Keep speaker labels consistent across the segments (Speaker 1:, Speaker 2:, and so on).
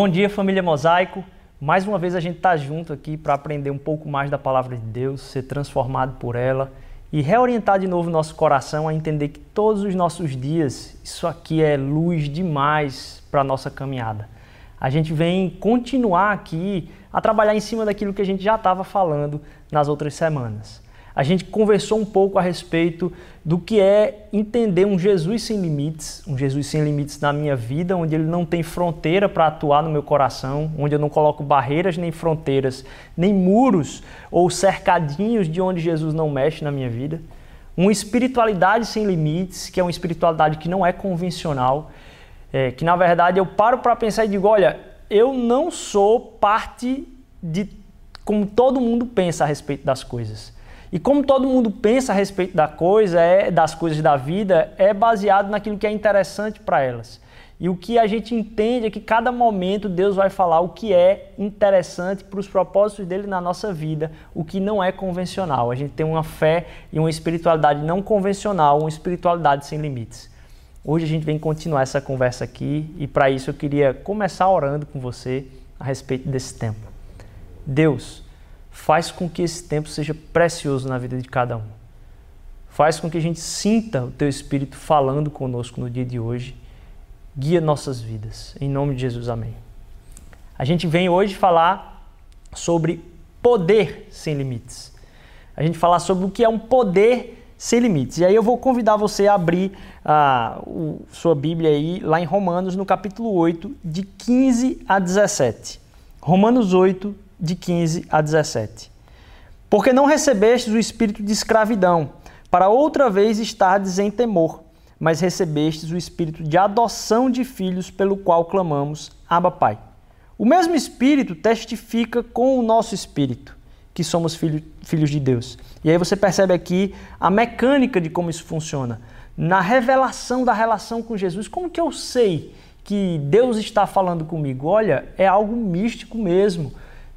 Speaker 1: Bom dia, família Mosaico. Mais uma vez a gente está junto aqui para aprender um pouco mais da palavra de Deus, ser transformado por ela e reorientar de novo nosso coração a entender que todos os nossos dias isso aqui é luz demais para a nossa caminhada. A gente vem continuar aqui a trabalhar em cima daquilo que a gente já estava falando nas outras semanas a gente conversou um pouco a respeito do que é entender um Jesus sem limites, um Jesus sem limites na minha vida, onde ele não tem fronteira para atuar no meu coração, onde eu não coloco barreiras nem fronteiras, nem muros ou cercadinhos de onde Jesus não mexe na minha vida. Uma espiritualidade sem limites, que é uma espiritualidade que não é convencional, é, que na verdade eu paro para pensar e digo: olha, eu não sou parte de como todo mundo pensa a respeito das coisas. E como todo mundo pensa a respeito da coisa, é, das coisas da vida, é baseado naquilo que é interessante para elas. E o que a gente entende é que cada momento Deus vai falar o que é interessante para os propósitos dele na nossa vida, o que não é convencional. A gente tem uma fé e uma espiritualidade não convencional, uma espiritualidade sem limites. Hoje a gente vem continuar essa conversa aqui e para isso eu queria começar orando com você a respeito desse tempo. Deus, faz com que esse tempo seja precioso na vida de cada um. Faz com que a gente sinta o Teu Espírito falando conosco no dia de hoje. Guia nossas vidas. Em nome de Jesus, amém. A gente vem hoje falar sobre poder sem limites. A gente falar sobre o que é um poder sem limites. E aí eu vou convidar você a abrir a o, sua Bíblia aí, lá em Romanos, no capítulo 8, de 15 a 17. Romanos 8, de 15 a 17. Porque não recebestes o espírito de escravidão, para outra vez estardes em temor, mas recebestes o espírito de adoção de filhos, pelo qual clamamos, Abba Pai. O mesmo espírito testifica com o nosso espírito que somos filho, filhos de Deus. E aí você percebe aqui a mecânica de como isso funciona. Na revelação da relação com Jesus, como que eu sei que Deus está falando comigo? Olha, é algo místico mesmo.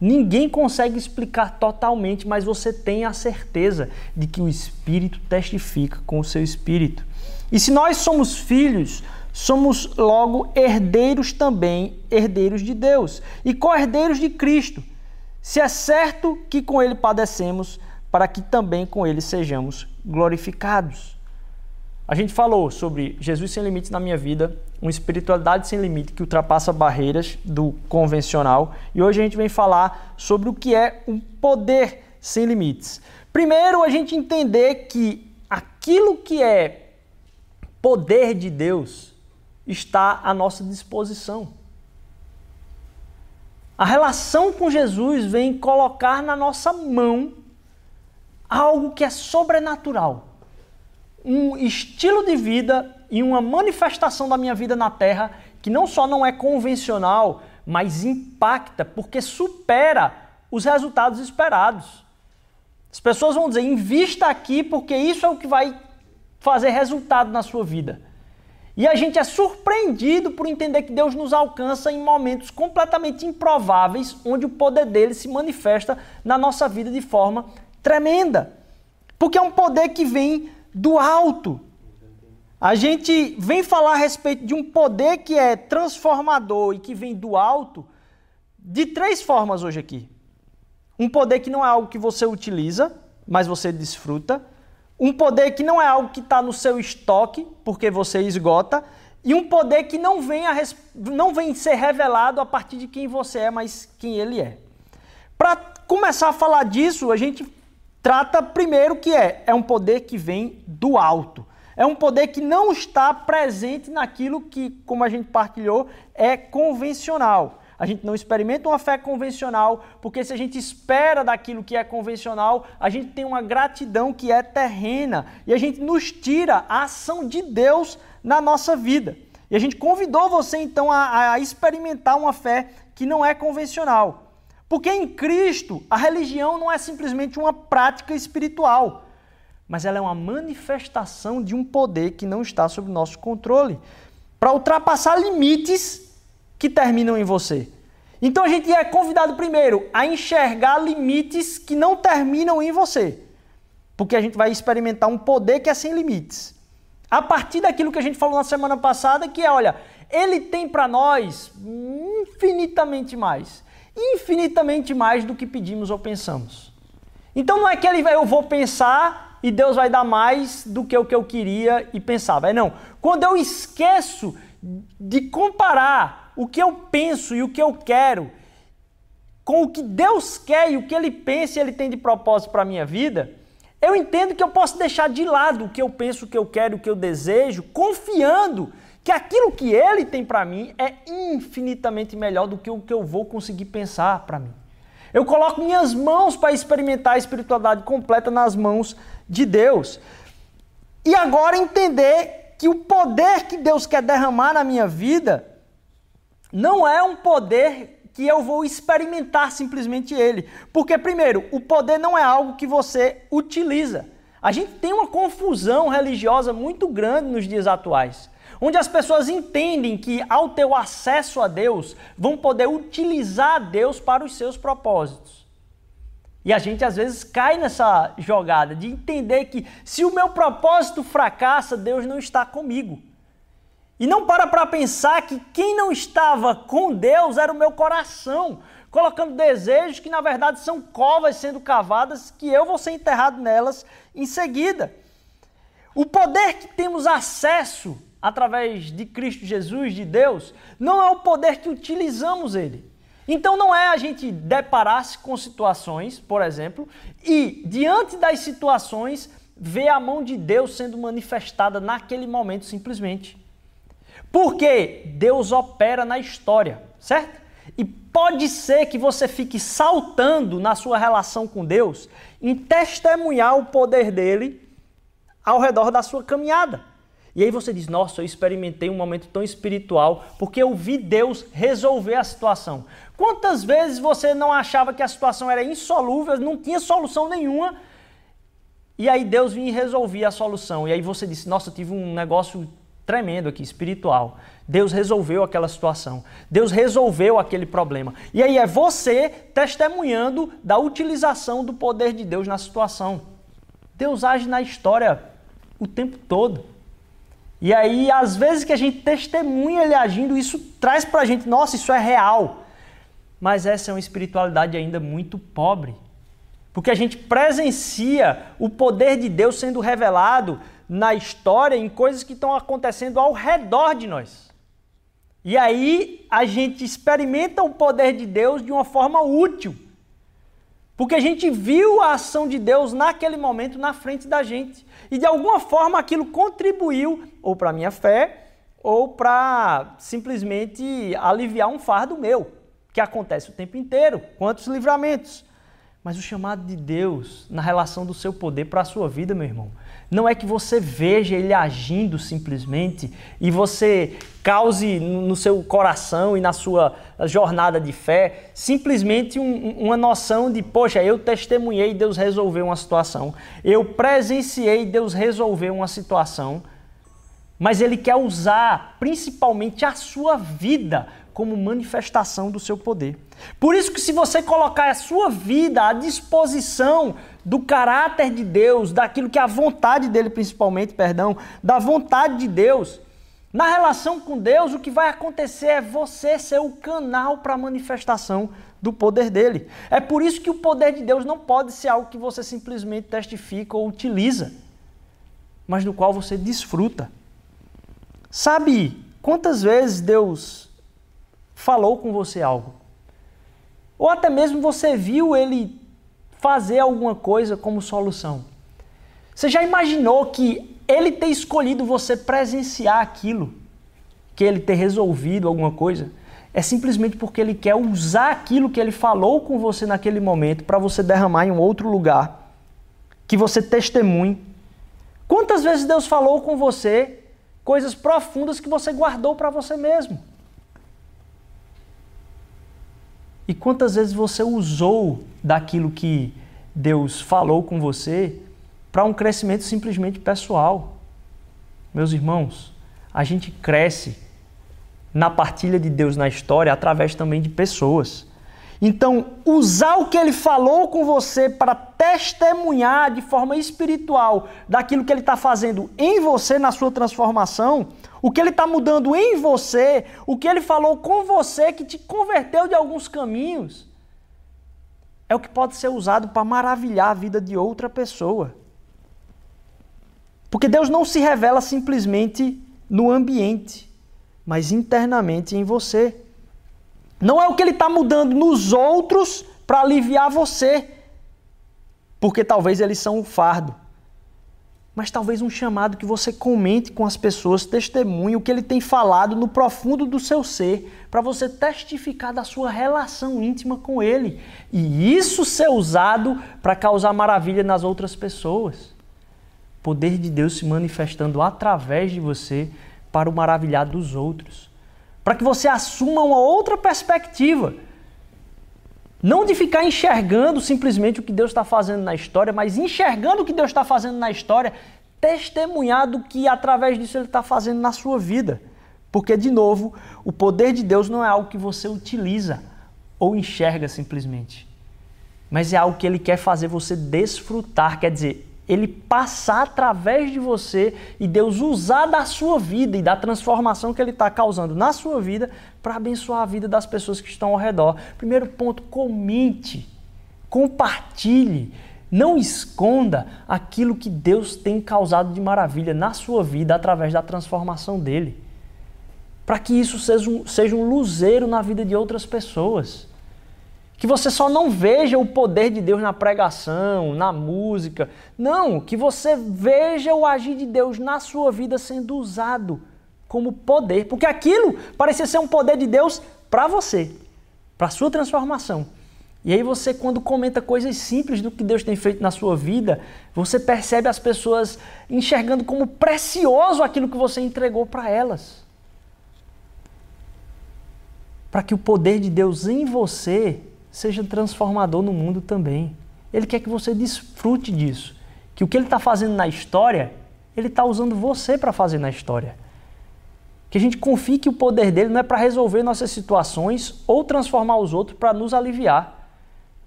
Speaker 1: Ninguém consegue explicar totalmente, mas você tem a certeza de que o Espírito testifica com o seu Espírito. E se nós somos filhos, somos logo herdeiros também, herdeiros de Deus e co-herdeiros de Cristo. Se é certo que com Ele padecemos, para que também com Ele sejamos glorificados. A gente falou sobre Jesus sem limites na minha vida, uma espiritualidade sem limite que ultrapassa barreiras do convencional, e hoje a gente vem falar sobre o que é um poder sem limites. Primeiro, a gente entender que aquilo que é poder de Deus está à nossa disposição. A relação com Jesus vem colocar na nossa mão algo que é sobrenatural um estilo de vida e uma manifestação da minha vida na Terra que não só não é convencional, mas impacta porque supera os resultados esperados. As pessoas vão dizer: invista aqui porque isso é o que vai fazer resultado na sua vida. E a gente é surpreendido por entender que Deus nos alcança em momentos completamente improváveis, onde o poder dele se manifesta na nossa vida de forma tremenda. Porque é um poder que vem do alto. A gente vem falar a respeito de um poder que é transformador e que vem do alto de três formas hoje aqui. Um poder que não é algo que você utiliza, mas você desfruta. Um poder que não é algo que está no seu estoque, porque você esgota. E um poder que não vem, a, não vem ser revelado a partir de quem você é, mas quem ele é. Para começar a falar disso, a gente trata primeiro que é, é um poder que vem do alto. É um poder que não está presente naquilo que, como a gente partilhou, é convencional. A gente não experimenta uma fé convencional, porque se a gente espera daquilo que é convencional, a gente tem uma gratidão que é terrena e a gente nos tira a ação de Deus na nossa vida. E a gente convidou você então a, a experimentar uma fé que não é convencional. Porque em Cristo, a religião não é simplesmente uma prática espiritual, mas ela é uma manifestação de um poder que não está sob nosso controle para ultrapassar limites que terminam em você. Então a gente é convidado primeiro a enxergar limites que não terminam em você, porque a gente vai experimentar um poder que é sem limites. A partir daquilo que a gente falou na semana passada, que é, olha, Ele tem para nós infinitamente mais. Infinitamente mais do que pedimos ou pensamos. Então não é que ele vai, eu vou pensar e Deus vai dar mais do que o que eu queria e pensava. É não. Quando eu esqueço de comparar o que eu penso e o que eu quero com o que Deus quer e o que ele pensa e ele tem de propósito para a minha vida, eu entendo que eu posso deixar de lado o que eu penso, o que eu quero, o que eu desejo, confiando que aquilo que ele tem para mim é infinitamente melhor do que o que eu vou conseguir pensar para mim. Eu coloco minhas mãos para experimentar a espiritualidade completa nas mãos de Deus. E agora entender que o poder que Deus quer derramar na minha vida não é um poder que eu vou experimentar simplesmente ele. Porque, primeiro, o poder não é algo que você utiliza. A gente tem uma confusão religiosa muito grande nos dias atuais, onde as pessoas entendem que, ao ter o acesso a Deus, vão poder utilizar Deus para os seus propósitos. E a gente às vezes cai nessa jogada de entender que se o meu propósito fracassa, Deus não está comigo. E não para para pensar que quem não estava com Deus era o meu coração, colocando desejos que na verdade são covas sendo cavadas, que eu vou ser enterrado nelas em seguida. O poder que temos acesso através de Cristo Jesus, de Deus, não é o poder que utilizamos ele. Então não é a gente deparar-se com situações, por exemplo, e diante das situações ver a mão de Deus sendo manifestada naquele momento simplesmente. Porque Deus opera na história, certo? E pode ser que você fique saltando na sua relação com Deus em testemunhar o poder dele ao redor da sua caminhada. E aí você diz: Nossa, eu experimentei um momento tão espiritual porque eu vi Deus resolver a situação. Quantas vezes você não achava que a situação era insolúvel, não tinha solução nenhuma, e aí Deus vinha e resolvia a solução. E aí você disse: Nossa, eu tive um negócio tremendo aqui, espiritual. Deus resolveu aquela situação. Deus resolveu aquele problema. E aí é você testemunhando da utilização do poder de Deus na situação. Deus age na história o tempo todo. E aí, às vezes que a gente testemunha ele agindo, isso traz para a gente, nossa, isso é real. Mas essa é uma espiritualidade ainda muito pobre. Porque a gente presencia o poder de Deus sendo revelado na história em coisas que estão acontecendo ao redor de nós. E aí a gente experimenta o poder de Deus de uma forma útil. Porque a gente viu a ação de Deus naquele momento na frente da gente. E de alguma forma aquilo contribuiu ou para a minha fé ou para simplesmente aliviar um fardo meu, que acontece o tempo inteiro. Quantos livramentos? Mas o chamado de Deus na relação do seu poder para a sua vida, meu irmão, não é que você veja ele agindo simplesmente e você cause no seu coração e na sua jornada de fé simplesmente um, uma noção de, poxa, eu testemunhei Deus resolveu uma situação, eu presenciei Deus resolveu uma situação, mas ele quer usar principalmente a sua vida como manifestação do seu poder. Por isso que se você colocar a sua vida à disposição do caráter de Deus, daquilo que é a vontade dele principalmente, perdão, da vontade de Deus, na relação com Deus, o que vai acontecer é você ser o canal para a manifestação do poder dele. É por isso que o poder de Deus não pode ser algo que você simplesmente testifica ou utiliza, mas no qual você desfruta. Sabe quantas vezes Deus falou com você algo? Ou até mesmo você viu ele fazer alguma coisa como solução. Você já imaginou que ele ter escolhido você presenciar aquilo, que ele ter resolvido alguma coisa, é simplesmente porque ele quer usar aquilo que ele falou com você naquele momento para você derramar em um outro lugar, que você testemunhe. Quantas vezes Deus falou com você coisas profundas que você guardou para você mesmo? E quantas vezes você usou daquilo que Deus falou com você para um crescimento simplesmente pessoal? Meus irmãos, a gente cresce na partilha de Deus na história através também de pessoas. Então, usar o que ele falou com você para testemunhar de forma espiritual daquilo que ele está fazendo em você na sua transformação, o que ele está mudando em você, o que ele falou com você que te converteu de alguns caminhos, é o que pode ser usado para maravilhar a vida de outra pessoa. Porque Deus não se revela simplesmente no ambiente, mas internamente em você. Não é o que ele está mudando nos outros para aliviar você, porque talvez eles são um fardo mas talvez um chamado que você comente com as pessoas, testemunhe o que ele tem falado no profundo do seu ser, para você testificar da sua relação íntima com ele. E isso ser usado para causar maravilha nas outras pessoas. Poder de Deus se manifestando através de você para o maravilhar dos outros. Para que você assuma uma outra perspectiva. Não de ficar enxergando simplesmente o que Deus está fazendo na história, mas enxergando o que Deus está fazendo na história, testemunhar do que através disso Ele está fazendo na sua vida. Porque, de novo, o poder de Deus não é algo que você utiliza ou enxerga simplesmente, mas é algo que Ele quer fazer você desfrutar, quer dizer, ele passar através de você e Deus usar da sua vida e da transformação que ele está causando na sua vida para abençoar a vida das pessoas que estão ao redor. Primeiro ponto, comente, compartilhe, não esconda aquilo que Deus tem causado de maravilha na sua vida através da transformação dele. Para que isso seja um, seja um luzeiro na vida de outras pessoas. Que você só não veja o poder de Deus na pregação, na música. Não, que você veja o agir de Deus na sua vida sendo usado como poder. Porque aquilo parecia ser um poder de Deus para você, para sua transformação. E aí você, quando comenta coisas simples do que Deus tem feito na sua vida, você percebe as pessoas enxergando como precioso aquilo que você entregou para elas. Para que o poder de Deus em você seja transformador no mundo também. Ele quer que você desfrute disso. Que o que ele está fazendo na história, ele está usando você para fazer na história. Que a gente confie que o poder dele não é para resolver nossas situações ou transformar os outros para nos aliviar,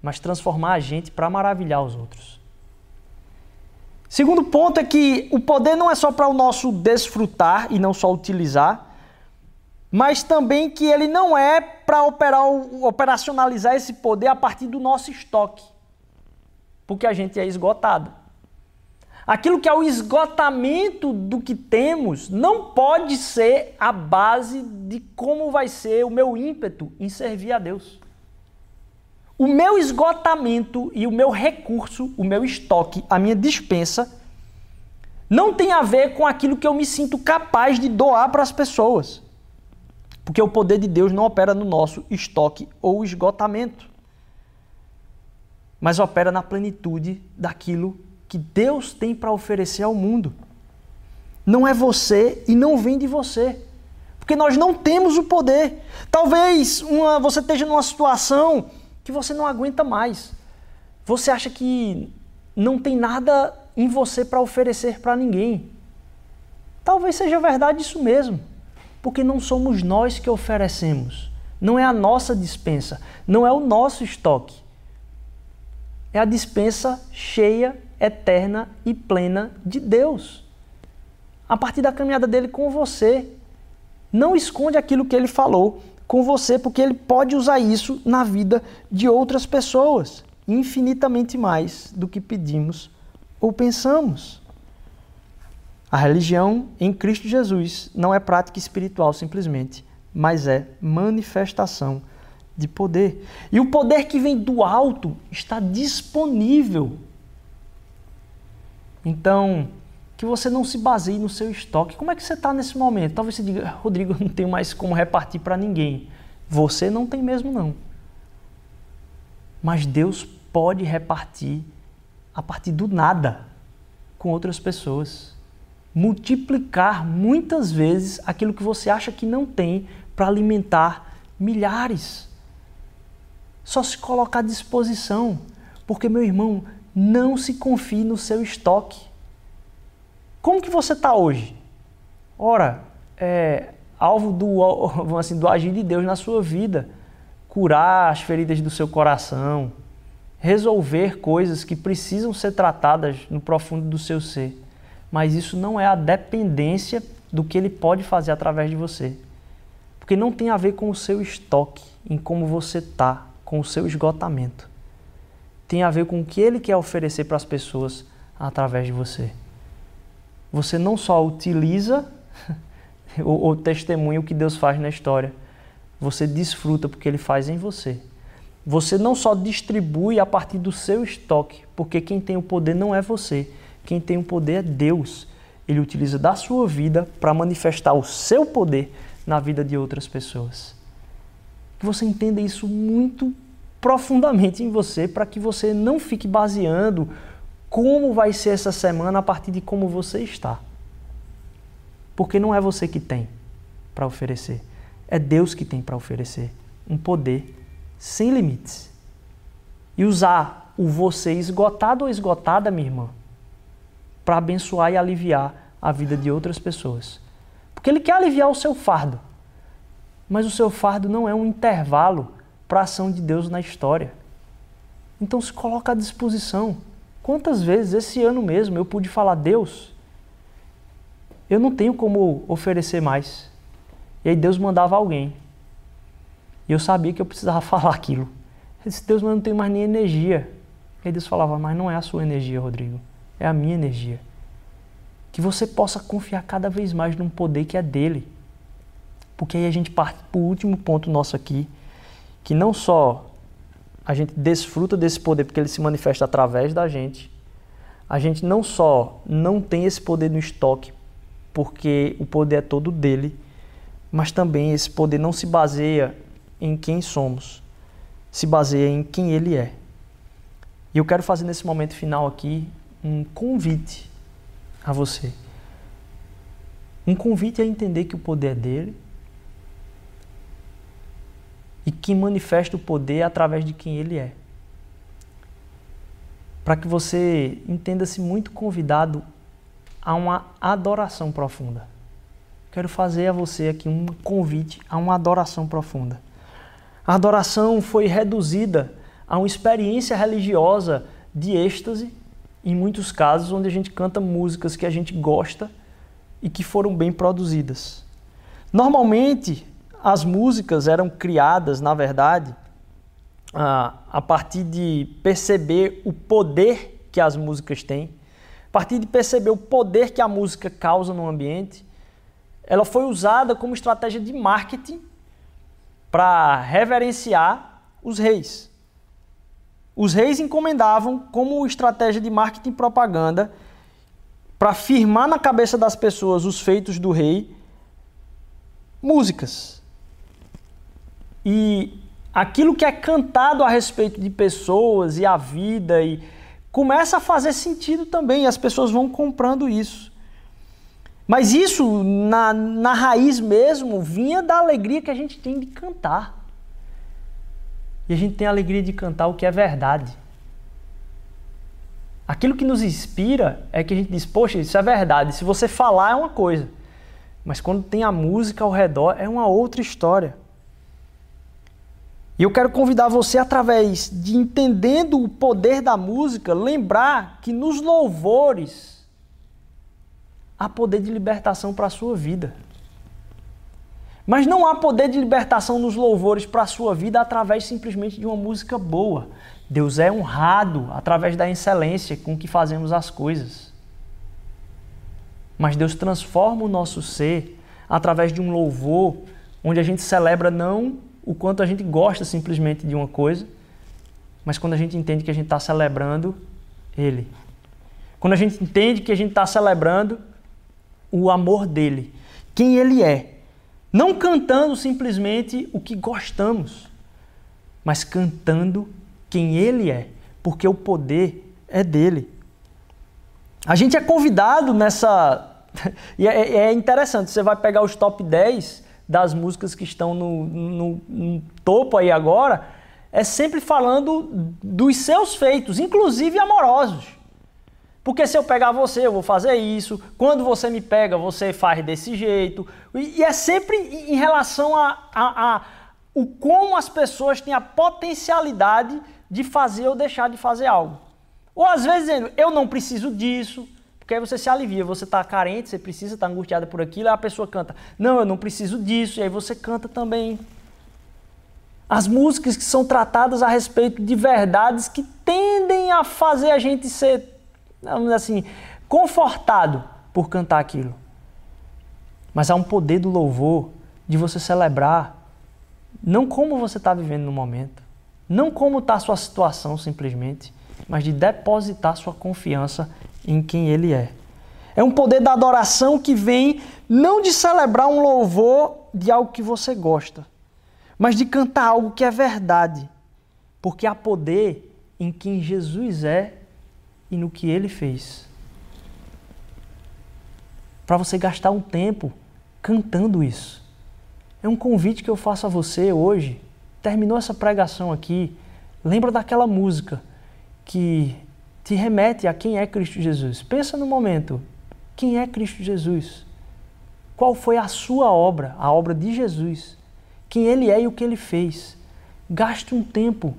Speaker 1: mas transformar a gente para maravilhar os outros. Segundo ponto é que o poder não é só para o nosso desfrutar e não só utilizar, mas também que ele não é para operacionalizar esse poder a partir do nosso estoque, porque a gente é esgotado. Aquilo que é o esgotamento do que temos não pode ser a base de como vai ser o meu ímpeto em servir a Deus. O meu esgotamento e o meu recurso, o meu estoque, a minha dispensa, não tem a ver com aquilo que eu me sinto capaz de doar para as pessoas. Porque o poder de Deus não opera no nosso estoque ou esgotamento, mas opera na plenitude daquilo que Deus tem para oferecer ao mundo. Não é você e não vem de você. Porque nós não temos o poder. Talvez uma, você esteja numa situação que você não aguenta mais. Você acha que não tem nada em você para oferecer para ninguém. Talvez seja verdade isso mesmo porque não somos nós que oferecemos. Não é a nossa dispensa, não é o nosso estoque. É a dispensa cheia, eterna e plena de Deus. A partir da caminhada dele com você. Não esconde aquilo que ele falou com você, porque ele pode usar isso na vida de outras pessoas, infinitamente mais do que pedimos ou pensamos. A religião em Cristo Jesus não é prática espiritual simplesmente, mas é manifestação de poder. E o poder que vem do alto está disponível. Então, que você não se baseie no seu estoque. Como é que você está nesse momento? Talvez você diga, Rodrigo, eu não tenho mais como repartir para ninguém. Você não tem mesmo, não. Mas Deus pode repartir a partir do nada com outras pessoas multiplicar muitas vezes aquilo que você acha que não tem para alimentar milhares. Só se colocar à disposição, porque meu irmão, não se confie no seu estoque. Como que você está hoje? Ora, é alvo do, assim, do agir de Deus na sua vida, curar as feridas do seu coração, resolver coisas que precisam ser tratadas no profundo do seu ser mas isso não é a dependência do que ele pode fazer através de você. Porque não tem a ver com o seu estoque, em como você está, com o seu esgotamento. Tem a ver com o que ele quer oferecer para as pessoas através de você. Você não só utiliza o que Deus faz na história, você desfruta porque ele faz em você. Você não só distribui a partir do seu estoque, porque quem tem o poder não é você, quem tem o poder é Deus. Ele utiliza da sua vida para manifestar o seu poder na vida de outras pessoas. Que você entenda isso muito profundamente em você, para que você não fique baseando como vai ser essa semana a partir de como você está. Porque não é você que tem para oferecer, é Deus que tem para oferecer um poder sem limites. E usar o você esgotado ou esgotada, minha irmã, para abençoar e aliviar a vida de outras pessoas. Porque Ele quer aliviar o seu fardo. Mas o seu fardo não é um intervalo para a ação de Deus na história. Então se coloca à disposição. Quantas vezes esse ano mesmo eu pude falar, Deus, eu não tenho como oferecer mais. E aí Deus mandava alguém. E eu sabia que eu precisava falar aquilo. Eu disse, Deus, mas eu não tenho mais nem energia. E aí Deus falava, mas não é a sua energia, Rodrigo. É a minha energia. Que você possa confiar cada vez mais num poder que é dele. Porque aí a gente parte para o último ponto nosso aqui, que não só a gente desfruta desse poder porque ele se manifesta através da gente, a gente não só não tem esse poder no estoque porque o poder é todo dele, mas também esse poder não se baseia em quem somos, se baseia em quem Ele é. E eu quero fazer nesse momento final aqui um convite a você. Um convite a entender que o poder é dele e que manifesta o poder através de quem ele é. Para que você entenda-se muito convidado a uma adoração profunda. Quero fazer a você aqui um convite a uma adoração profunda. A adoração foi reduzida a uma experiência religiosa de êxtase, em muitos casos, onde a gente canta músicas que a gente gosta e que foram bem produzidas. Normalmente, as músicas eram criadas, na verdade, a partir de perceber o poder que as músicas têm, a partir de perceber o poder que a música causa no ambiente. Ela foi usada como estratégia de marketing para reverenciar os reis. Os reis encomendavam como estratégia de marketing e propaganda para firmar na cabeça das pessoas os feitos do rei músicas. E aquilo que é cantado a respeito de pessoas e a vida e começa a fazer sentido também, as pessoas vão comprando isso. Mas isso, na, na raiz mesmo, vinha da alegria que a gente tem de cantar. E a gente tem a alegria de cantar o que é verdade. Aquilo que nos inspira é que a gente diz, poxa, isso é verdade. Se você falar é uma coisa. Mas quando tem a música ao redor é uma outra história. E eu quero convidar você, através de entendendo o poder da música, lembrar que nos louvores há poder de libertação para a sua vida. Mas não há poder de libertação nos louvores para a sua vida através simplesmente de uma música boa. Deus é honrado através da excelência com que fazemos as coisas. Mas Deus transforma o nosso ser através de um louvor onde a gente celebra não o quanto a gente gosta simplesmente de uma coisa, mas quando a gente entende que a gente está celebrando Ele. Quando a gente entende que a gente está celebrando o amor dele, quem ele é. Não cantando simplesmente o que gostamos, mas cantando quem ele é, porque o poder é dele. A gente é convidado nessa. e é, é, interessante, você vai pegar os top 10 das músicas que estão no, no, no topo aí agora, é sempre falando dos seus feitos, inclusive amorosos. Porque se eu pegar você, eu vou fazer isso. Quando você me pega, você faz desse jeito. E, é sempre em relação a, a, a o como as pessoas têm a potencialidade de fazer ou deixar de fazer algo. Ou às vezes dizendo, eu não preciso disso, Porque aí você se alivia, você está carente, você precisa estar tá angustiada por aquilo, aí a pessoa canta, não, eu não preciso disso, e aí você canta também. As músicas que são tratadas a respeito de verdades que tendem a fazer a gente ser, assim, confortado por cantar aquilo. Mas há um poder do louvor de você celebrar, não como você está vivendo no momento, não como está a sua situação simplesmente, mas de depositar sua confiança em quem Ele é. É um poder da adoração que vem não de celebrar um louvor de algo que você gosta, mas de cantar algo que é verdade. Porque há poder em quem Jesus é e no que ele fez. Para você gastar um tempo cantando isso. É um convite que eu faço a você hoje. Terminou essa pregação aqui. Lembra daquela música que te remete a quem é Cristo Jesus. Pensa no momento, quem é Cristo Jesus? Qual foi a sua obra, a obra de Jesus? Quem ele é e o que ele fez? Gaste um tempo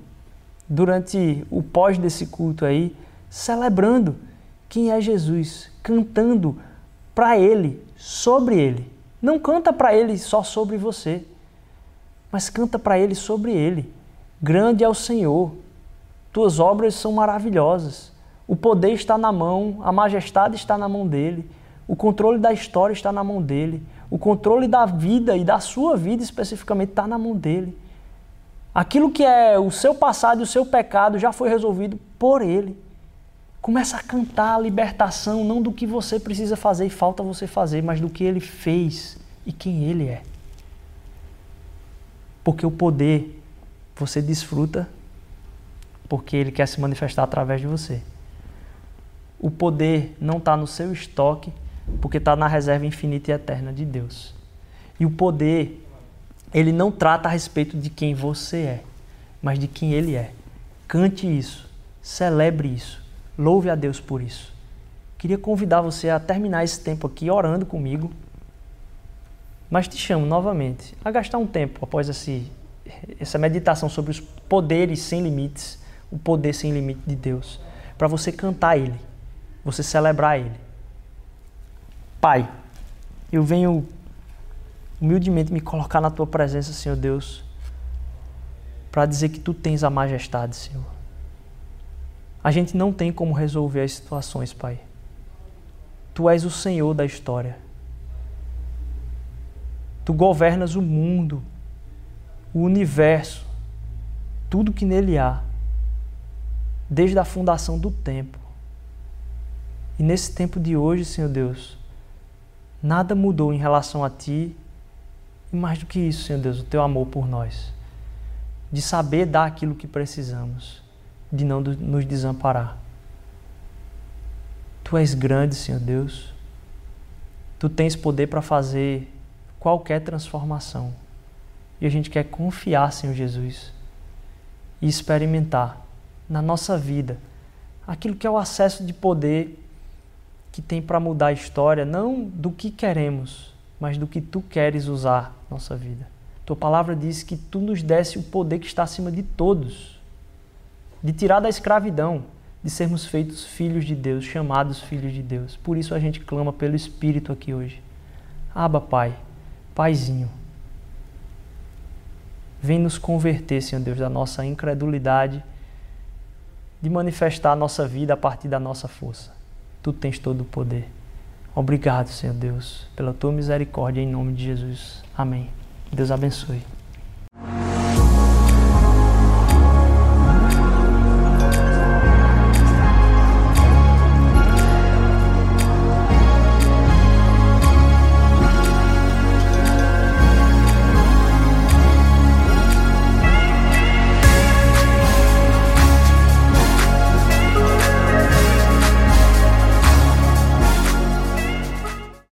Speaker 1: durante o pós desse culto aí, celebrando quem é Jesus, cantando para ele, sobre ele. Não canta para ele só sobre você, mas canta para ele sobre ele. Grande é o Senhor, tuas obras são maravilhosas. O poder está na mão, a majestade está na mão dele, o controle da história está na mão dele, o controle da vida e da sua vida especificamente está na mão dele. Aquilo que é o seu passado e o seu pecado já foi resolvido por ele. Começa a cantar a libertação, não do que você precisa fazer e falta você fazer, mas do que ele fez e quem ele é. Porque o poder você desfruta porque ele quer se manifestar através de você. O poder não está no seu estoque, porque está na reserva infinita e eterna de Deus. E o poder, ele não trata a respeito de quem você é, mas de quem ele é. Cante isso, celebre isso, louve a Deus por isso. Queria convidar você a terminar esse tempo aqui orando comigo, mas te chamo novamente a gastar um tempo após esse, essa meditação sobre os poderes sem limites, o poder sem limite de Deus, para você cantar Ele você celebrar Ele. Pai, eu venho humildemente me colocar na Tua presença, Senhor Deus, para dizer que Tu tens a majestade, Senhor. A gente não tem como resolver as situações, Pai. Tu és o Senhor da história. Tu governas o mundo, o universo, tudo que nele há, desde a fundação do tempo. E nesse tempo de hoje, Senhor Deus, nada mudou em relação a Ti. E mais do que isso, Senhor Deus, o Teu amor por nós. De saber dar aquilo que precisamos, de não nos desamparar. Tu és grande, Senhor Deus. Tu tens poder para fazer qualquer transformação. E a gente quer confiar, Senhor Jesus, e experimentar na nossa vida aquilo que é o acesso de poder que tem para mudar a história, não do que queremos, mas do que tu queres usar nossa vida. Tua palavra diz que tu nos desse o poder que está acima de todos, de tirar da escravidão, de sermos feitos filhos de Deus, chamados filhos de Deus. Por isso a gente clama pelo Espírito aqui hoje. Aba, Pai, Paizinho. Vem nos converter, Senhor Deus, da nossa incredulidade, de manifestar a nossa vida a partir da nossa força. Tu tens todo o poder. Obrigado, Senhor Deus, pela tua misericórdia em nome de Jesus. Amém. Deus abençoe.